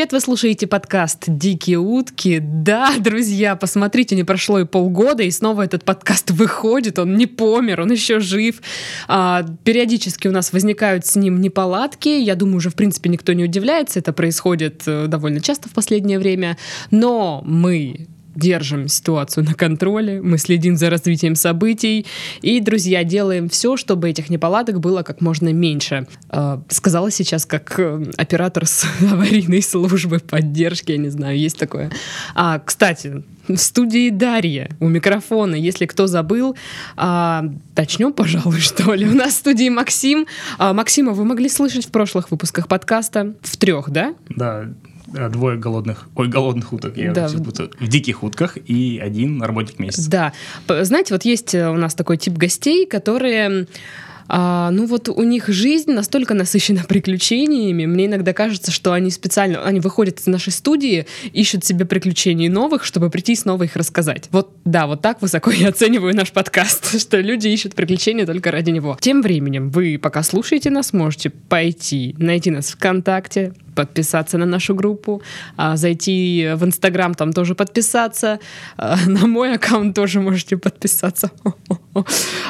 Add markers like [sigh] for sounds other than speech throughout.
привет! Вы слушаете подкаст «Дикие утки». Да, [laughs] друзья, посмотрите, не прошло и полгода, и снова этот подкаст [laughs] выходит, он не помер, он еще жив. А, периодически у нас возникают с ним неполадки, я думаю, уже в принципе никто не удивляется, это происходит э, довольно часто в последнее время, но мы держим ситуацию на контроле, мы следим за развитием событий и, друзья, делаем все, чтобы этих неполадок было как можно меньше. Э, сказала сейчас как э, оператор с [laughs] аварийной службы поддержки, я не знаю, есть такое. А, кстати, в студии Дарья у микрофона. Если кто забыл, а, начнем, пожалуй, [laughs] что ли. У нас в студии Максим. А, Максима вы могли слышать в прошлых выпусках подкаста. В трех, да? Да, двое голодных, ой, голодных уток, я да. путаю, в диких утках и один работник месяца. Да, знаете, вот есть э, у нас такой тип гостей, которые а, ну вот у них жизнь настолько насыщена [laughs] приключениями, мне иногда кажется, что они специально, они выходят из нашей студии, ищут себе приключений новых, чтобы прийти снова их рассказать. Вот, да, вот так высоко [laughs] я оцениваю наш подкаст, [laughs] что люди ищут приключения только ради него. Тем временем вы, пока слушаете нас, можете пойти, найти нас ВКонтакте, подписаться на нашу группу, а, зайти в Инстаграм, там тоже подписаться, а, [laughs] на мой аккаунт тоже можете подписаться. [laughs]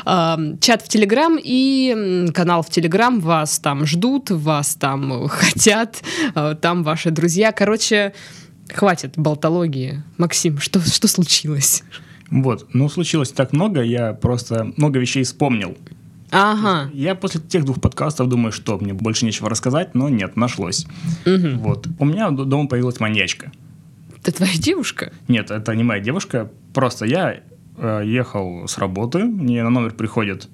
А, чат в Телеграм и канал в Телеграм, вас там ждут, вас там [laughs] хотят, там ваши друзья. Короче, хватит болтологии. Максим, что, что случилось? Вот, ну случилось так много, я просто много вещей вспомнил. Ага. Я после тех двух подкастов думаю, что мне больше нечего рассказать, но нет, нашлось. Угу. Вот. У меня дома появилась маньячка. Это твоя девушка? Нет, это не моя девушка. Просто я э, ехал с работы, мне на номер приходит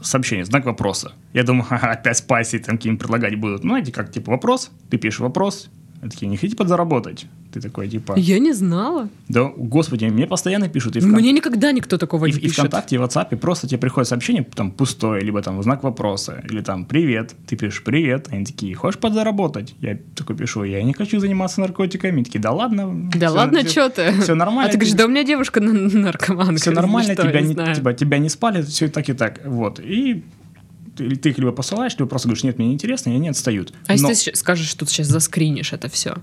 сообщение, знак вопроса. Я думаю, [laughs] ага, опять спайси там какие-нибудь предлагать будут. Ну, знаете, как типа вопрос, ты пишешь вопрос, они такие, не хотите подзаработать? Ты такой, типа... Я не знала. Да, господи, мне постоянно пишут. И Мне никогда никто такого и, не и пишет. И ВКонтакте, и в WhatsApp просто тебе приходит сообщение, там, пустое, либо там знак вопроса, или там, привет. Ты пишешь, привет. Они такие, хочешь подзаработать? Я такой пишу, я не хочу заниматься наркотиками. Они такие, да ладно. Да все, ладно, что ты? Все нормально. А ты говоришь, да у меня девушка наркоманка. Все [laughs] нормально, что, тебя, не, тебя, тебя не спали, все так и так. Вот. И ты, ты их либо посылаешь, либо просто говоришь, нет, мне не интересно, и они отстают. А Но... если ты скажешь, что ты сейчас заскринишь это все?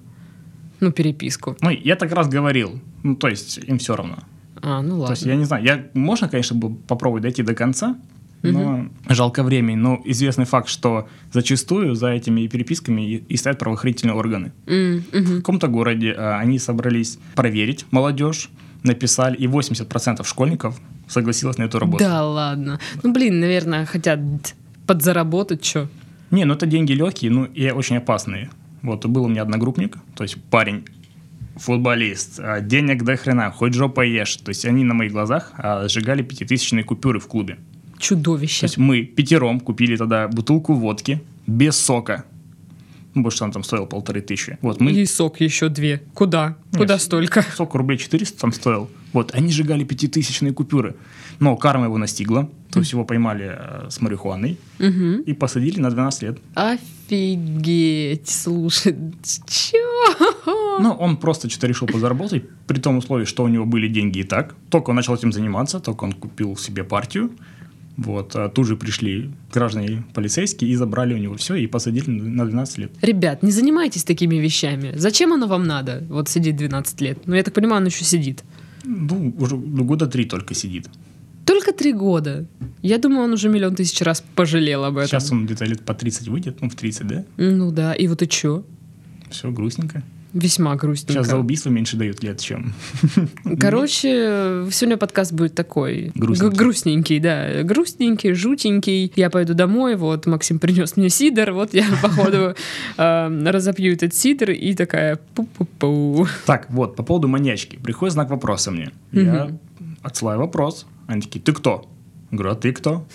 Ну, переписку. Ну, я так раз говорил. Ну, то есть, им все равно. А, ну ладно. То есть, я не знаю, я, можно, конечно, было попробовать дойти до конца, но угу. жалко времени. Но известный факт, что зачастую за этими переписками и, и стоят правоохранительные органы. Mm, В каком-то городе а, они собрались проверить молодежь, написали, и 80% школьников согласилось на эту работу. Да ладно. Ну, блин, наверное, хотят подзаработать, что? Не, ну это деньги легкие, ну и очень опасные. Вот был у меня одногруппник, то есть парень, футболист, а, денег до хрена, хоть жопа ешь. То есть они на моих глазах а, сжигали пятитысячные купюры в клубе. Чудовище. То есть мы пятером купили тогда бутылку водки без сока. Ну, больше он там стоил полторы тысячи. Вот мы... И сок еще две. Куда? Нет, Куда столько? [laughs] Сок рублей 400 там стоил. Вот, они сжигали пятитысячные купюры. Но карма его настигла. То есть его поймали э, с марихуаной угу. и посадили на 12 лет. Офигеть, слушай, чё? [laughs] Ну, он просто что-то решил подзаработать, при том условии, что у него были деньги и так. Только он начал этим заниматься, только он купил себе партию. Вот, а тут же пришли граждане полицейские и забрали у него все и посадили на 12 лет. Ребят, не занимайтесь такими вещами. Зачем оно вам надо? Вот сидеть 12 лет. Ну, я так понимаю, он еще сидит. Ну, уже года три только сидит. Только три года. Я думаю, он уже миллион тысяч раз пожалел об этом. Сейчас он где-то лет по 30 выйдет, ну, в 30, да? Ну да, и вот и чё? Все грустненько. Весьма грустненько. Сейчас за убийство меньше дают лет, чем... [laughs] Короче, сегодня подкаст будет такой... Грустненький. Грустненький, да. Грустненький, жутенький. Я пойду домой, вот Максим принес мне сидор, вот я, [laughs] походу, э, разопью этот сидор и такая пу-пу-пу. Так, вот, по поводу маньячки. Приходит знак вопроса мне. Я отсылаю вопрос. Они такие, ты кто? Говорю, а ты кто?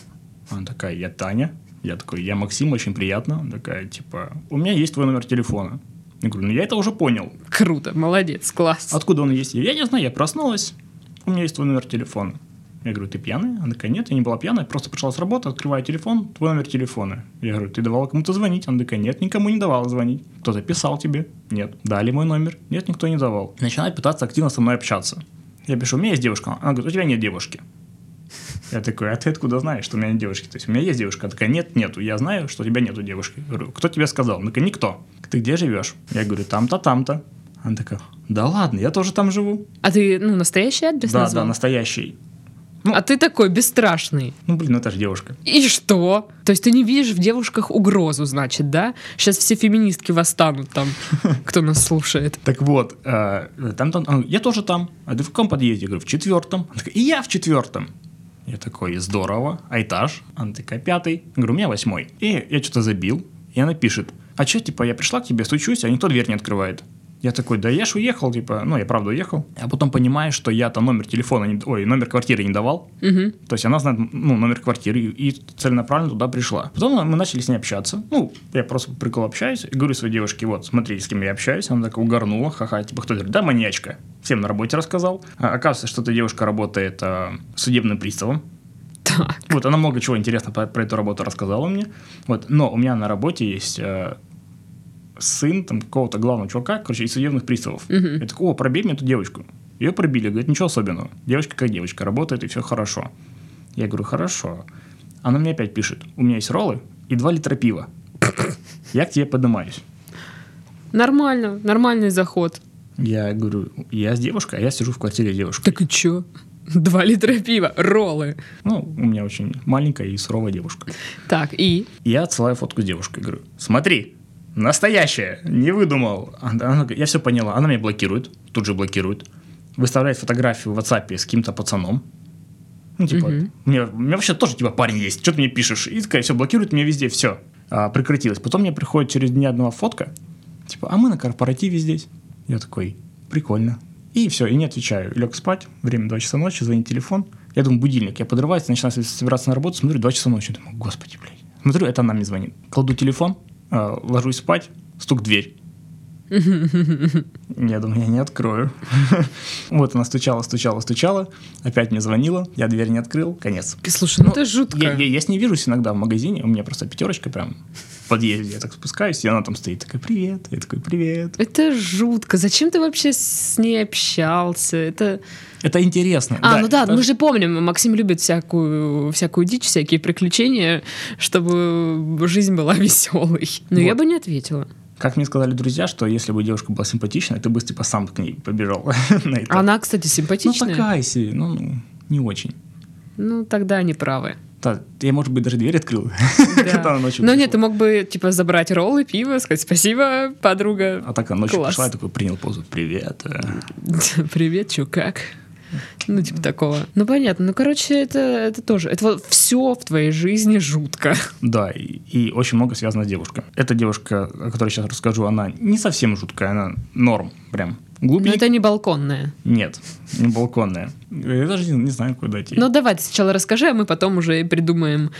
Она такая, я Таня. Я такой, я Максим, очень приятно. Она такая, типа, у меня есть твой номер телефона. Я говорю, ну я это уже понял. Круто, молодец, класс. Откуда он есть? Я не знаю, я проснулась, у меня есть твой номер телефона. Я говорю, ты пьяный? Она такая, нет, я не была пьяная, просто пришла с работы, открываю телефон, твой номер телефона. Я говорю, ты давала кому-то звонить? Она такая, нет, никому не давала звонить. Кто-то писал тебе? Нет. Дали мой номер? Нет, никто не давал. Начинает пытаться активно со мной общаться. Я пишу, у меня есть девушка. Она говорит, у тебя нет девушки. Я такой, а ты откуда знаешь, что у меня нет девушки? То есть у меня есть девушка. Она такая, нет, нету. Я знаю, что у тебя нету девушки. Я говорю, кто тебе сказал? Она такая, никто. Ты где живешь? Я говорю, там-то, там-то. Она такая, да ладно, я тоже там живу. А ты, ну, настоящий адрес Да, назвал? да, настоящий. А ты такой бесстрашный. Ну, блин, ну это же девушка. И что? То есть ты не видишь в девушках угрозу, значит, да? Сейчас все феминистки восстанут там, [laughs] кто нас слушает. Так вот, э, там, там, а, я тоже там. А ты в каком подъезде? Я говорю, в четвертом. И я в четвертом. Я такой, здорово. А этаж? Она такая, пятый. Я говорю, у меня восьмой. И я что-то забил. И она пишет, а что, типа, я пришла к тебе, стучусь, а никто дверь не открывает. Я такой, да я ж уехал, типа, ну, я правда уехал. А потом понимаю, что я-то номер телефона, не, ой, номер квартиры не давал. Мгм. То есть она знает, ну, номер квартиры и и целенаправленно туда пришла. Потом мы начали с ней общаться. Ну, я просто по приколу общаюсь и говорю своей девушке, вот, смотрите, с кем я общаюсь. Она такая угорнула, ха-ха, типа, кто говорит, да, маньячка. Всем на работе рассказал. А, оказывается, что эта девушка работает а, судебным приставом. Так. Вот, она много чего интересного про, про эту работу рассказала мне. Вот, но у меня на работе есть э, сын там какого-то главного чувака, короче, из судебных приставов. Мгм. Я такой, о, пробей мне эту девочку. Ее пробили, говорит, ничего особенного. Девочка как девочка, работает и все хорошо. Я говорю, хорошо. Она мне опять пишет, у меня есть роллы и 2 литра пива. Я к тебе поднимаюсь. Нормально, нормальный заход. Я говорю, я с девушкой, а я сижу в квартире с девушкой. Так и чё? Два литра пива, роллы. Ну, у меня очень маленькая и суровая девушка. Так, и? Я отсылаю фотку с девушкой. Говорю, смотри, настоящая, не выдумал. Она, я все поняла. Она меня блокирует, тут же блокирует. Выставляет фотографию в WhatsApp с каким-то пацаном. Ну, типа, Мгм. мне, у меня вообще тоже, типа, парень есть. Что ты мне пишешь? И такая, все, блокирует меня везде, все. прекратилось. Потом мне приходит через дня одного фотка. Типа, а мы на корпоративе здесь. Я такой, прикольно. И все, и не отвечаю. Лег спать, время 2 часа ночи, звонит телефон. Я думаю, будильник. Я подрываюсь, начинаю собираться на работу, смотрю, 2 часа ночи. Думаю, господи, блядь. Смотрю, это она мне звонит. Кладу телефон, ложусь спать, стук в дверь. [laughs] Я думаю, я не открою. [laughs] Вот она стучала, стучала, стучала. Опять мне звонила. Я дверь не открыл. Конец. Слушай, ну, Ну, это жутко. Я, я- я с ней вижусь иногда в магазине. У меня просто пятерочка прям в подъезде. Я так спускаюсь, и она там стоит. Такая, привет. Я такой, привет. Это жутко. Зачем ты вообще с ней общался? Это... Это интересно. А, ну да, это- мы же помним, Максим любит всякую, всякую дичь, всякие приключения, чтобы жизнь была [laughs] веселой. Но я Вот. бы не ответила. Как мне сказали друзья, что если бы девушка была симпатичная, ты бы типа сам к ней побежал. [laughs] Она, кстати, ну симпатичная. такая себе, ну, ну, не очень. Ну, тогда они правы. Да, я, может быть, даже дверь открыл, [laughs] Да. когда она ночью Но нет, ты мог бы, типа, забрать роллы, пиво, сказать спасибо, подруга. А так она ночью Класс. пришла, я такой принял позу. Привет. э». [laughs] Привет, чё, как? Ну, типа такого. Ну, понятно. Ну, короче, это, это тоже. Это вот все в твоей жизни жутко. Да, и, и очень много связано с девушкой. Эта девушка, о которой сейчас расскажу, она не совсем жуткая, она норм, прям. Но Глубинка? это не балконная. Нет, не балконная. Я даже не, не знаю, куда идти. Ну, давай ты сначала расскажи, а мы потом уже придумаем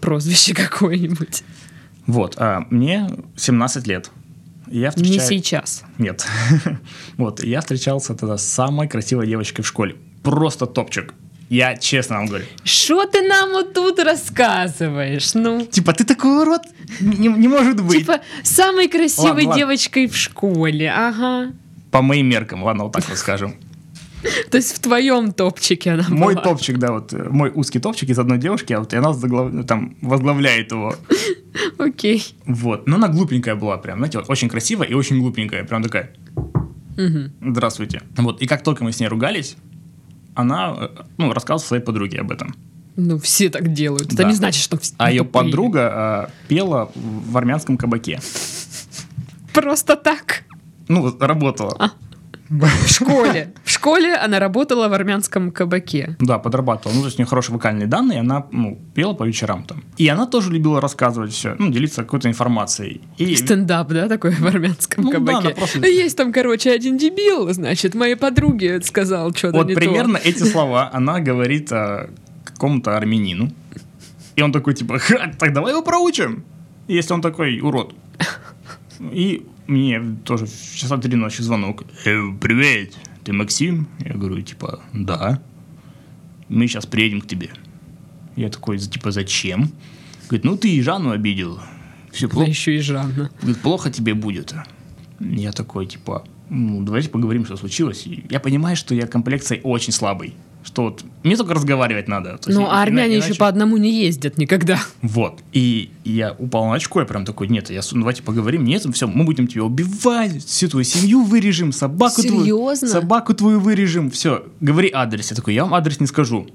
прозвище [laughs] какое-нибудь. Вот, а мне 17 лет. Я Не встречаю... сейчас. Нет. [laughs] вот, я встречался тогда с самой красивой девочкой в школе. Просто топчик. Я честно вам говорю. Что ты нам вот тут рассказываешь? Ну, Типа, ты такой урод? Не, не может быть. типа, самой красивой Ладно, ладно. девочкой в школе. Ага. По моим меркам, ладно, вот так вот скажем. [laughs] То есть в твоем топчике она Мой была. топчик, да, вот э, мой узкий топчик из одной девушки, а вот и она заглав- ну, там возглавляет его. [laughs] Окей. Вот. Но она глупенькая была прям, знаете, вот очень красивая и очень глупенькая. Прям такая, здравствуйте. Вот. И как только мы с ней ругались, она, э, ну, рассказывала своей подруге об этом. Ну, все так делают. Это Да. не значит, что все А ее тупые. подруга э, пела в армянском кабаке. Просто так. Ну, работала. А. В школе. В школе она работала в армянском кабаке. Да, подрабатывала. Ну, то есть у нее хорошие вокальные данные, она ну, пела по вечерам там. И она тоже любила рассказывать все, ну, делиться какой-то информацией. И Стендап, да, такой в армянском Ну да, кабаке. она просто- Есть там, короче, один дебил, значит, моей подруге сказал что-то вот не то. примерно эти слова она говорит э, какому-то армянину. И он такой, типа, «Ха, так давай его проучим. Если он такой урод. И мне тоже в часа три ночи звонок. «Э, привет, ты Максим? Я говорю, типа, да. Мы сейчас приедем к тебе. Я такой, типа, зачем? Говорит, ну ты и Жанну обидел. Все плохо. еще и Жанна. Говорит, плохо тебе будет. Я такой, типа, ну, давайте поговорим, что случилось. Я понимаю, что я комплекцией очень слабый. Что вот мне только разговаривать надо. То есть Ну, а армяне иначе- еще по одному не ездят никогда. Вот. И я упал на очко, я прям такой, нет, я, ну, давайте поговорим, нет, все, мы будем тебя убивать, всю твою семью вырежем, собаку Серьезно? твою, собаку твою вырежем, все, говори адрес. Я такой, я вам адрес не скажу.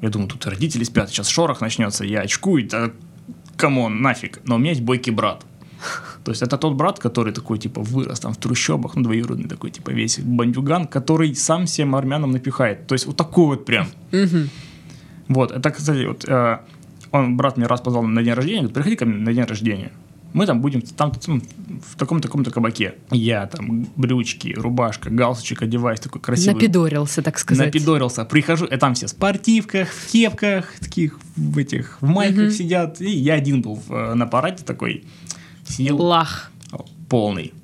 Я думаю, тут родители спят, сейчас шорох начнется, я очкую, да come on, нафиг. Но у меня есть бойкий брат. [laughs] То есть это тот брат, который такой, типа, вырос там в трущобах, ну, двоюродный такой, типа, весь бандюган, который сам всем армянам напихает. То есть вот такой вот прям. Вот, это, кстати, вот, э, он, брат мне раз позвал на день рождения, говорит, приходи ко мне на день рождения. Мы там будем там, там, в таком-таком-то кабаке. Я там брючки, рубашка, галстучек одеваюсь, такой красивый. Напидорился, так сказать. Напидорился. Прихожу, и там все в спортивках, в кепках, таких, в этих, в майках сидят. И я один был в- на параде такой, сидел Лах. полный.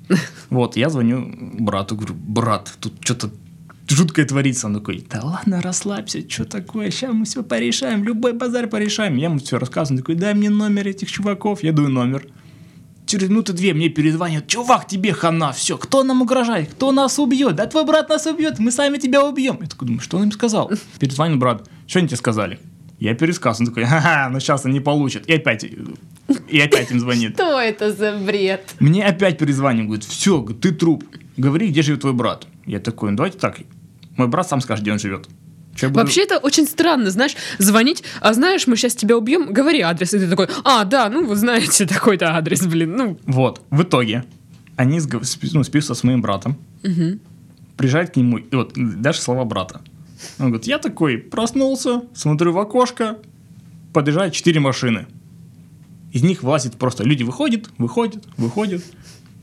Вот, я звоню брату, говорю, брат, тут что-то жуткое творится. Он такой, да ладно, расслабься, что такое, сейчас мы все порешаем, любой базар порешаем. Я ему все рассказываю, он такой, дай мне номер этих чуваков, я даю номер. Через минуты две мне перезвонят, чувак, тебе хана, все, кто нам угрожает, кто нас убьет, да твой брат нас убьет, мы сами тебя убьем. Я такой думаю, что он им сказал? Перезвонил брат, что они тебе сказали? Я пересказываю, он такой, ха-ха, ну сейчас они получат. И опять, и опять им звонит. Что это за бред? Мне опять перезванивают, говорит, все, ты труп. Говори, где живет твой брат. Я такой, ну давайте так. Мой брат сам скажет, где он живет. Я буду- Вообще это очень странно, знаешь, звонить, а знаешь, мы сейчас тебя убьем, говори адрес, и ты такой, а, да, ну вы знаете [laughs] такой-то адрес, блин, ну. Вот, в итоге они ну, списываются с моим братом, мгм. приезжают к нему, и вот даже слова брата. Он говорит, я такой проснулся, смотрю в окошко, подъезжают четыре машины. Из них вылазит просто, люди выходят, выходят, выходят.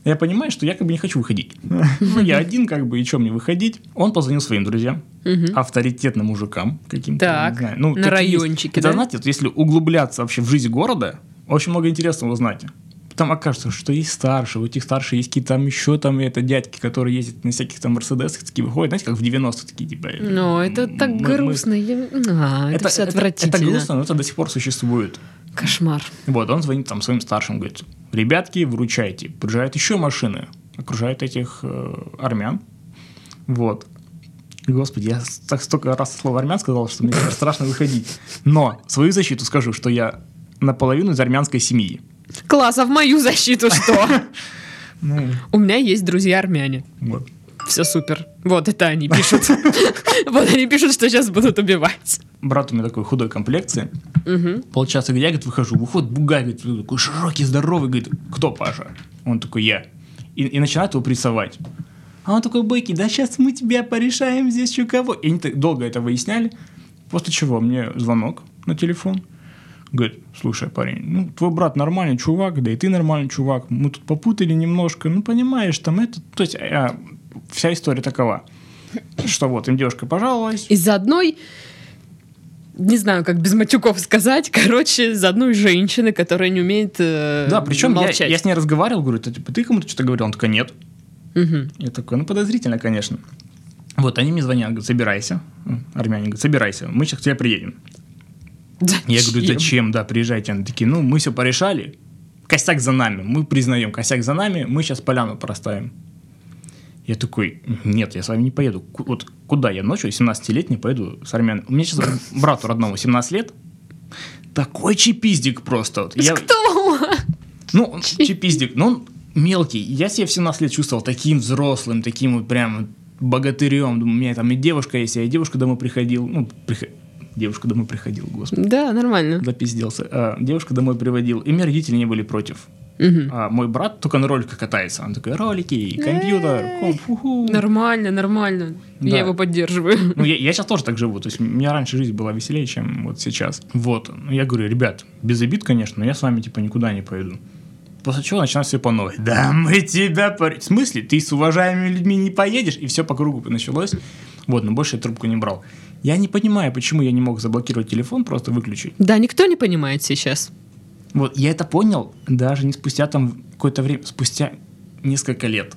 Я понимаю, что я как бы не хочу выходить. Ну, я один, как бы, и что мне выходить? Он позвонил своим друзьям, Мгм. авторитетным мужикам каким-то, Так, не знаю. Ну, на такие есть. райончике, Это, да? знаете, вот если углубляться вообще в жизнь города, очень много интересного узнаете. Там окажется, что есть старшие, у этих старших есть какие-то там еще там это дядьки, которые ездят на всяких там мерседесах, такие выходят, знаете, как в 90-х такие, типа. Ну, это так мы- мы- грустно. я- А, это, все это, отвратительно. это грустно, но это до сих пор существует. Кошмар. Вот, он звонит там своим старшим, говорит, ребятки, выручайте. Приезжают еще машины, окружают этих э, армян. Вот. Господи, я так столько раз слово армян сказал, что мне [laughs] страшно выходить. Но свою защиту скажу, что я наполовину из армянской семьи. Класс, а в мою защиту что? [laughs] Ну, У меня есть друзья армяне. Все супер. Вот это они пишут. [laughs] Вот они пишут, что сейчас будут убивать. Брат у меня такой худой комплекции. Полчаса, я, говорит, выхожу, выходит бугай, говорит, такой широкий, здоровый, говорит, кто Паша? Он такой, я. И, и начинает его прессовать. А он такой, бойкий, да сейчас мы тебя порешаем здесь еще кого. И они так долго это выясняли. После чего мне звонок на телефон. Говорит, слушай, парень, ну, твой брат нормальный чувак, да и ты нормальный чувак. Мы тут попутали немножко. Ну, понимаешь, там это... То есть а, вся история такова. Что вот, им девушка пожаловалась. Из-за одной не знаю, как без матюков сказать, короче, из одной женщины, которая не умеет э, Да, причем я, молчать. я с ней разговаривал, говорю, ты, типа, ты кому-то что-то говорил? Он такой, нет. Мгм. Я такой, ну, подозрительно, конечно. Вот, они мне звонят, говорят, собирайся. Армяне говорят, собирайся, мы сейчас к тебе приедем. Я говорю, зачем? Да, приезжайте. Они такие, ну, мы все порешали, косяк за нами, мы признаем, косяк за нами, мы сейчас поляну проставим. Я такой, нет, я с вами не поеду. Ку- Вот куда я ночью, 17-летний, поеду с армянами? У меня сейчас брату родному 17 лет, такой чипиздик просто. Вот. Я- Кто? ну, он чипиздик, но он мелкий. Я себя в 17 лет чувствовал таким взрослым, таким вот прям богатырем. Думаю, у меня там и девушка есть, я и девушка домой приходил. Ну, приход- девушка домой приходил, господи. Да, нормально. Запизделся. А, девушка домой приводил. И мне родители не были против. Мгм. А мой брат только на роликах катается. Он такой, ролики, компьютер, комп, фу-ху». Нормально, нормально. Да. Я его поддерживаю. [laughs] Ну, я, я сейчас тоже так живу. То есть, у меня раньше жизнь была веселее, чем вот сейчас. Вот. Ну, я говорю, ребят, без обид, конечно, но я с вами, типа, никуда не пойду. После чего начинают все по новой. Да мы тебя... пор-». В смысле? Ты с уважаемыми людьми не поедешь? И все по кругу началось. Вот, но больше я трубку не брал. Я не понимаю, почему я не мог заблокировать телефон, просто выключить. Да, никто не понимает сейчас. Вот, я это понял даже не спустя там какое-то время, спустя несколько лет.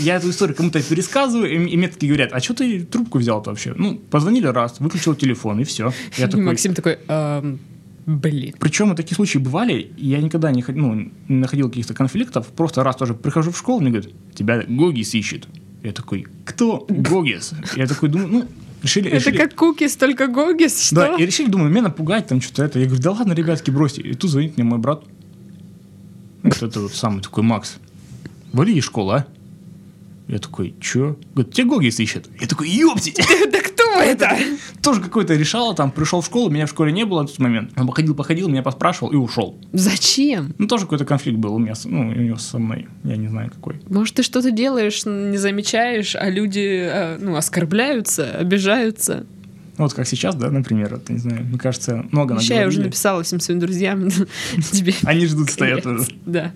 Я эту историю кому-то пересказываю, и, и мне такие говорят, а что ты трубку взял-то вообще? Ну, позвонили раз, выключил телефон, и все. Я [laughs] такой, Максим такой, «Ам, блин. причем такие случаи бывали, и я никогда не, ну, не находил каких-то конфликтов. Просто раз тоже прихожу в школу, мне говорят, тебя Гогис ищет. Я такой, кто Гогис? Я такой думаю, ну, решили... Это решили- как кукис, только гогис, что? Да, и решили, думаю, меня напугать, там что-то это. Я говорю, да ладно, ребятки, бросьте. И тут звонит мне мой брат. Это вот самый такой Макс. Вали из школы, а? Я такой, чё? Говорит, тебе Гогис ищет. Я такой, ёптить! [laughs] Да кто это? Тоже какой-то решало, там, пришел в школу, меня в школе не было в тот момент. Он походил, походил, меня поспрашивал и ушел. Зачем? Ну, тоже какой-то конфликт был у меня, ну, у него со мной. Я не знаю, какой. Может, ты что-то делаешь, не замечаешь, а люди э, ну, оскорбляются, обижаются. Ну, Вот как сейчас, да, например, это, не знаю, мне кажется, много Еще я уже написала всем своим друзьям. [laughs] Тебе Они ждут, стоят уже. Да.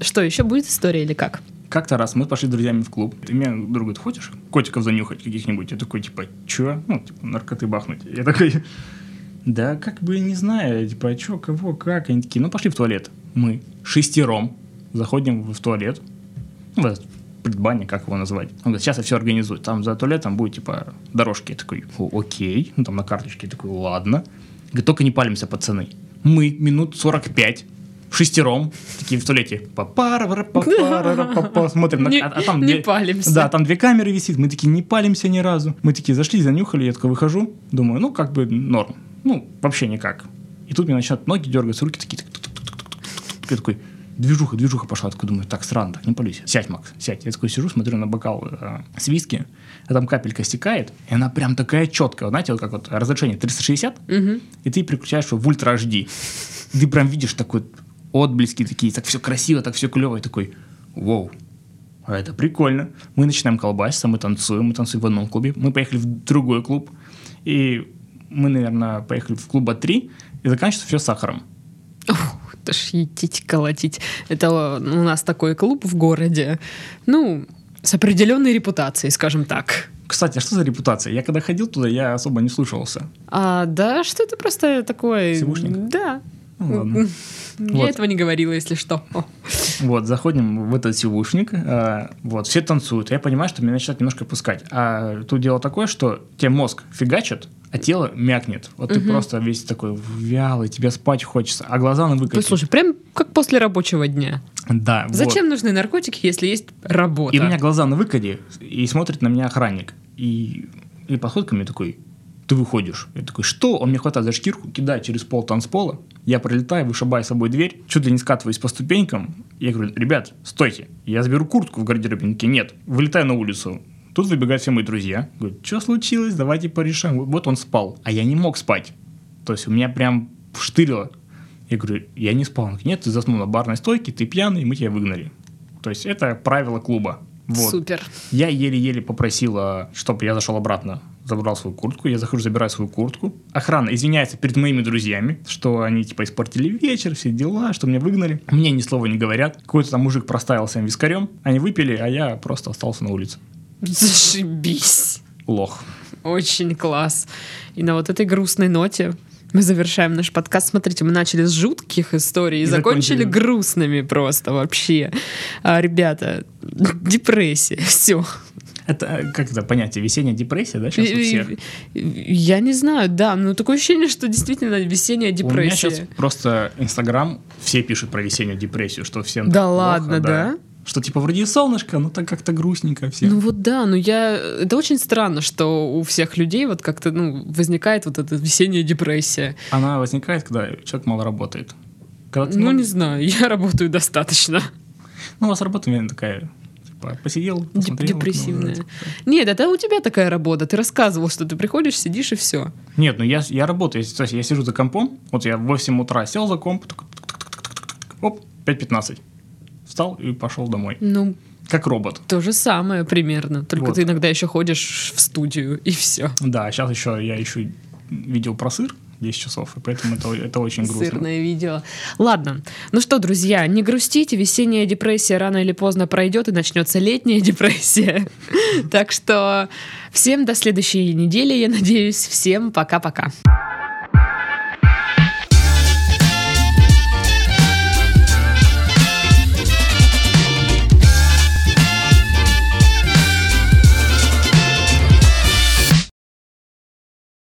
Что, еще будет история или как? Как-то раз мы пошли с друзьями в клуб. И мне друг говорит, хочешь котиков занюхать каких-нибудь? Я такой, типа, чё? Ну, типа, наркоты бахнуть. Я такой, да как бы не знаю, типа, а чё, кого, как? Они такие, ну, пошли в туалет. Мы шестером заходим в туалет. Ну, в этот предбанник, как его назвать. Он говорит, сейчас я все организую. Там за туалетом будет, типа, дорожки. Я такой, «О, окей. Ну, там на карточке. Я такой, ладно. Говорит, только не палимся, пацаны. Мы минут 45 шестером, такие в туалете, смотрим, на- а, а там не две- палимся. Да, там две камеры висит, мы такие не палимся ни разу. Мы такие зашли, занюхали, я такой выхожу, думаю, ну, как бы норм. Ну, вообще никак. И тут мне начинают ноги дергаться, руки такие, я такой, движуха, движуха пошла. Я такой думаю, так странно, так не палюсь. Сядь, Макс, сядь. Я такой сижу, смотрю на бокал э, с виски, а там капелька стекает, и она прям такая четкая. Знаете, вот как вот разрешение 360, Мгм. и ты переключаешь его в ультра HD. Ты прям видишь такой отблески такие, так все красиво, так все клево, и такой, вау, а это прикольно. Мы начинаем колбаситься, мы танцуем, мы танцуем в одном клубе, мы поехали в другой клуб, и мы, наверное, поехали в клуба 3, и заканчивается все сахаром. Ух, это ж етить, колотить. Это у нас такой клуб в городе. Ну, с определенной репутацией, скажем так. Кстати, а что за репутация? Я когда ходил туда, я особо не слушался. А, да, что это просто такое... Сивушник? Да. Ну, ладно. [laughs] Я Вот. этого не говорила, если что. Вот, заходим в этот сивушник, а, вот, все танцуют. Я понимаю, что меня начинает немножко пускать. А тут дело такое, что тебе мозг фигачит, а тело мякнет. Вот ты просто весь такой вялый, тебе спать хочется, а глаза на выкате. слушай, прям как после рабочего дня. Да, вот. Зачем нужны наркотики, если есть работа? И у меня глаза на выкоде, и смотрит на меня охранник. И, и мне такой, ты выходишь. Я такой, что? Он мне хватает за шкирку, кидает через пол танцпола. Я пролетаю, вышибаю с собой дверь, чуть ли не скатываюсь по ступенькам. Я говорю, ребят, стойте. Я заберу куртку в такие, нет, вылетаю на улицу. Тут выбегают все мои друзья. Говорят, что случилось? Давайте порешаем. Вот он спал. А я не мог спать. То есть у меня прям штырило. Я говорю, я не спал. Он говорит, нет, ты заснул на барной стойке, ты пьяный, мы тебя выгнали. То есть это правило клуба. Вот. Супер. Я еле-еле попросила, чтобы я зашел обратно, забрал свою куртку. Я захожу, забираю свою куртку. Охрана извиняется перед моими друзьями, что они типа испортили вечер, все дела, что меня выгнали. Мне ни слова не говорят. Какой-то там мужик проставился им вискарем. Они выпили, а я просто остался на улице. Зашибись. Лох. Очень класс. И на вот этой грустной ноте мы завершаем наш подкаст. Смотрите, мы начали с жутких историй и, И закончили закончили. грустными просто вообще. А, ребята, депрессия, все. Это э, как это понятие? Весенняя депрессия, да, сейчас у всех? Я не знаю, да, но такое ощущение, что действительно весенняя У меня депрессия. сейчас просто Инстаграм, все пишут про весеннюю депрессию, что всем Да плохо, ладно, да? Что типа вроде и солнышко, но так как-то грустненько всем. Ну вот да, но я... Это очень странно, что у всех людей вот как-то, ну, возникает вот эта весенняя депрессия. Она возникает, когда человек мало работает. Когда ты Ну, много- не знаю, [laughs] я работаю достаточно. Ну, у вас работа, наверное, такая, посидел, посмотрел. депрессивная. ну, Нет, это у тебя такая работа. Ты рассказывал, что ты приходишь, сидишь и все. Нет, ну я, я работаю, то есть я сижу за компом, вот я в 8 утра сел за комп, оп, 5.15. Встал и пошел домой. Ну, Как робот. то же самое примерно. Только Вот. ты иногда еще ходишь в студию, и все. Да, сейчас еще я еще видел про сыр 10 часов, и поэтому это, это очень грустно. Сырное видео. Ладно. Ну что, друзья, не грустите. Весенняя депрессия рано или поздно пройдет, и начнется летняя [laughs] депрессия. Так что всем до следующей недели, я надеюсь. Всем пока-пока.